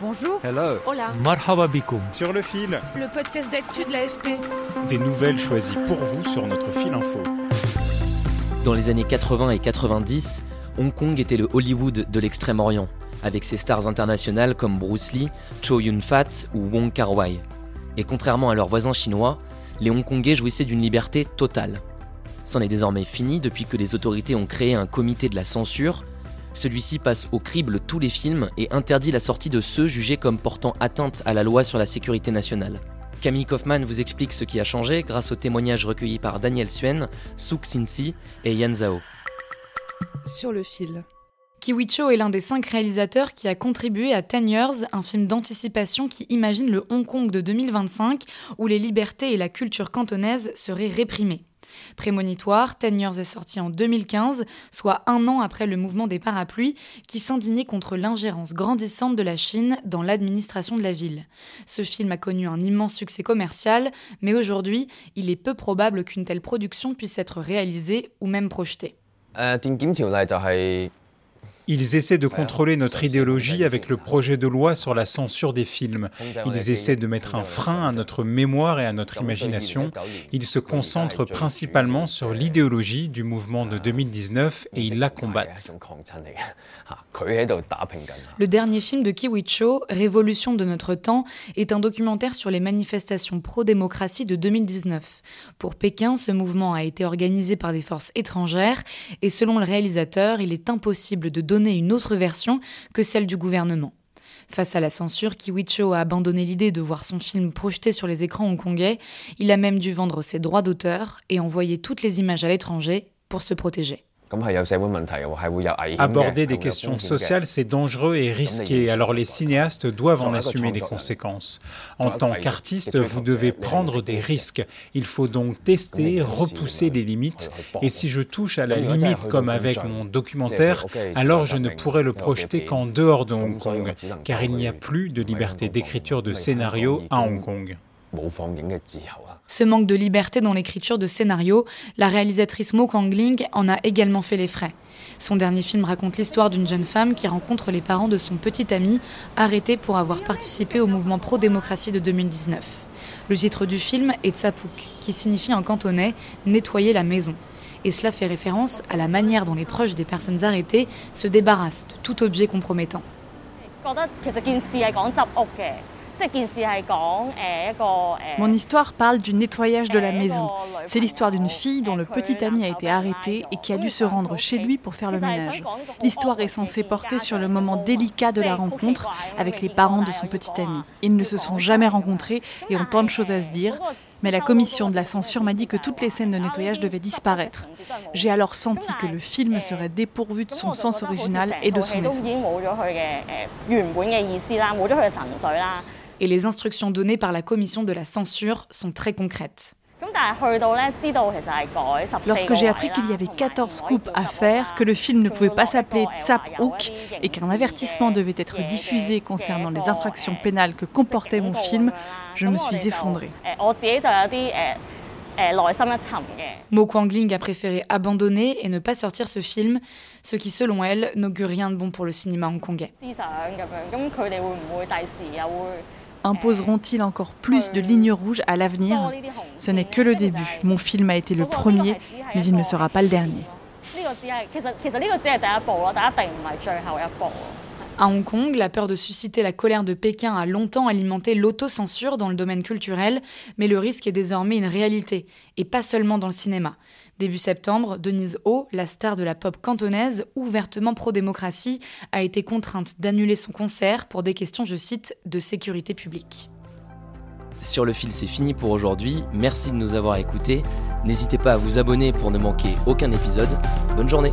Bonjour. Hello. Hola. Marhaba bikoum. Sur le fil, Le podcast d'actu de l'AFP. des nouvelles choisies pour vous sur notre fil info. Dans les années 80 et 90, Hong Kong était le Hollywood de l'extrême-orient, avec ses stars internationales comme Bruce Lee, Chow Yun-fat ou Wong Kar-wai. Et contrairement à leurs voisins chinois, les Hongkongais jouissaient d'une liberté totale. C'en est désormais fini depuis que les autorités ont créé un comité de la censure. Celui-ci passe au crible tous les films et interdit la sortie de ceux jugés comme portant atteinte à la loi sur la sécurité nationale. Camille Kaufmann vous explique ce qui a changé grâce aux témoignages recueillis par Daniel Suen, Sook Sin-si et Yan Zhao. Sur le fil. Kiwi Cho est l'un des cinq réalisateurs qui a contribué à Ten Years, un film d'anticipation qui imagine le Hong Kong de 2025 où les libertés et la culture cantonaise seraient réprimées. Prémonitoire, Ten Years est sorti en 2015, soit un an après le mouvement des parapluies, qui s'indignait contre l'ingérence grandissante de la Chine dans l'administration de la ville. Ce film a connu un immense succès commercial, mais aujourd'hui, il est peu probable qu'une telle production puisse être réalisée ou même projetée. Ils essaient de contrôler notre idéologie avec le projet de loi sur la censure des films. Ils essaient de mettre un frein à notre mémoire et à notre imagination. Ils se concentrent principalement sur l'idéologie du mouvement de 2019 et ils la combattent. Le dernier film de Kiwicho, Révolution de notre temps, est un documentaire sur les manifestations pro-démocratie de 2019. Pour Pékin, ce mouvement a été organisé par des forces étrangères et selon le réalisateur, il est impossible de donner une autre version que celle du gouvernement. Face à la censure, Kiwi Cho a abandonné l'idée de voir son film projeté sur les écrans hongkongais. Il a même dû vendre ses droits d'auteur et envoyer toutes les images à l'étranger pour se protéger. Aborder des questions sociales, c'est dangereux et risqué, alors les cinéastes doivent en assumer les conséquences. En tant qu'artiste, vous devez prendre des risques. Il faut donc tester, repousser les limites. Et si je touche à la limite, comme avec mon documentaire, alors je ne pourrai le projeter qu'en dehors de Hong Kong, car il n'y a plus de liberté d'écriture de scénario à Hong Kong. 冇放映嘅自由啊！ Ce manque de liberté dans l'écriture de scénario, la réalisatrice Mo Kangling en a également fait les frais. Son dernier film raconte l'histoire d'une jeune femme qui rencontre les parents de son petit ami, arrêté pour avoir participé au mouvement pro-démocratie de 2019. Le titre du film est Tsapuk, qui signifie en cantonais nettoyer la maison. Et cela fait référence à la manière dont les proches des personnes arrêtées se débarrassent de tout objet compromettant. Mon histoire parle du nettoyage de la maison. C'est l'histoire d'une fille dont le petit ami a été arrêté et qui a dû se rendre chez lui pour faire le ménage. L'histoire est censée porter sur le moment délicat de la rencontre avec les parents de son petit ami. Ils ne se sont jamais rencontrés et ont tant de choses à se dire. Mais la commission de la censure m'a dit que toutes les scènes de nettoyage devaient disparaître. J'ai alors senti que le film serait dépourvu de son sens original et de son essence et les instructions données par la commission de la censure sont très concrètes. Lorsque j'ai appris qu'il y avait 14 coupes à faire, que le film ne pouvait pas s'appeler Tsap Hook et qu'un avertissement devait être diffusé concernant les infractions pénales que comportait mon film, je me suis effondrée. Mo Kwang Ling a préféré abandonner et ne pas sortir ce film, ce qui, selon elle, n'augure rien de bon pour le cinéma hongkongais. Imposeront-ils encore plus de lignes rouges à l'avenir? Ce n'est que le début. Mon film a été le premier, mais il ne sera pas le dernier. À Hong Kong, la peur de susciter la colère de Pékin a longtemps alimenté l'autocensure dans le domaine culturel, mais le risque est désormais une réalité, et pas seulement dans le cinéma. Début septembre, Denise Ho, la star de la pop cantonaise, ouvertement pro-démocratie, a été contrainte d'annuler son concert pour des questions, je cite, de sécurité publique. Sur le fil, c'est fini pour aujourd'hui. Merci de nous avoir écoutés. N'hésitez pas à vous abonner pour ne manquer aucun épisode. Bonne journée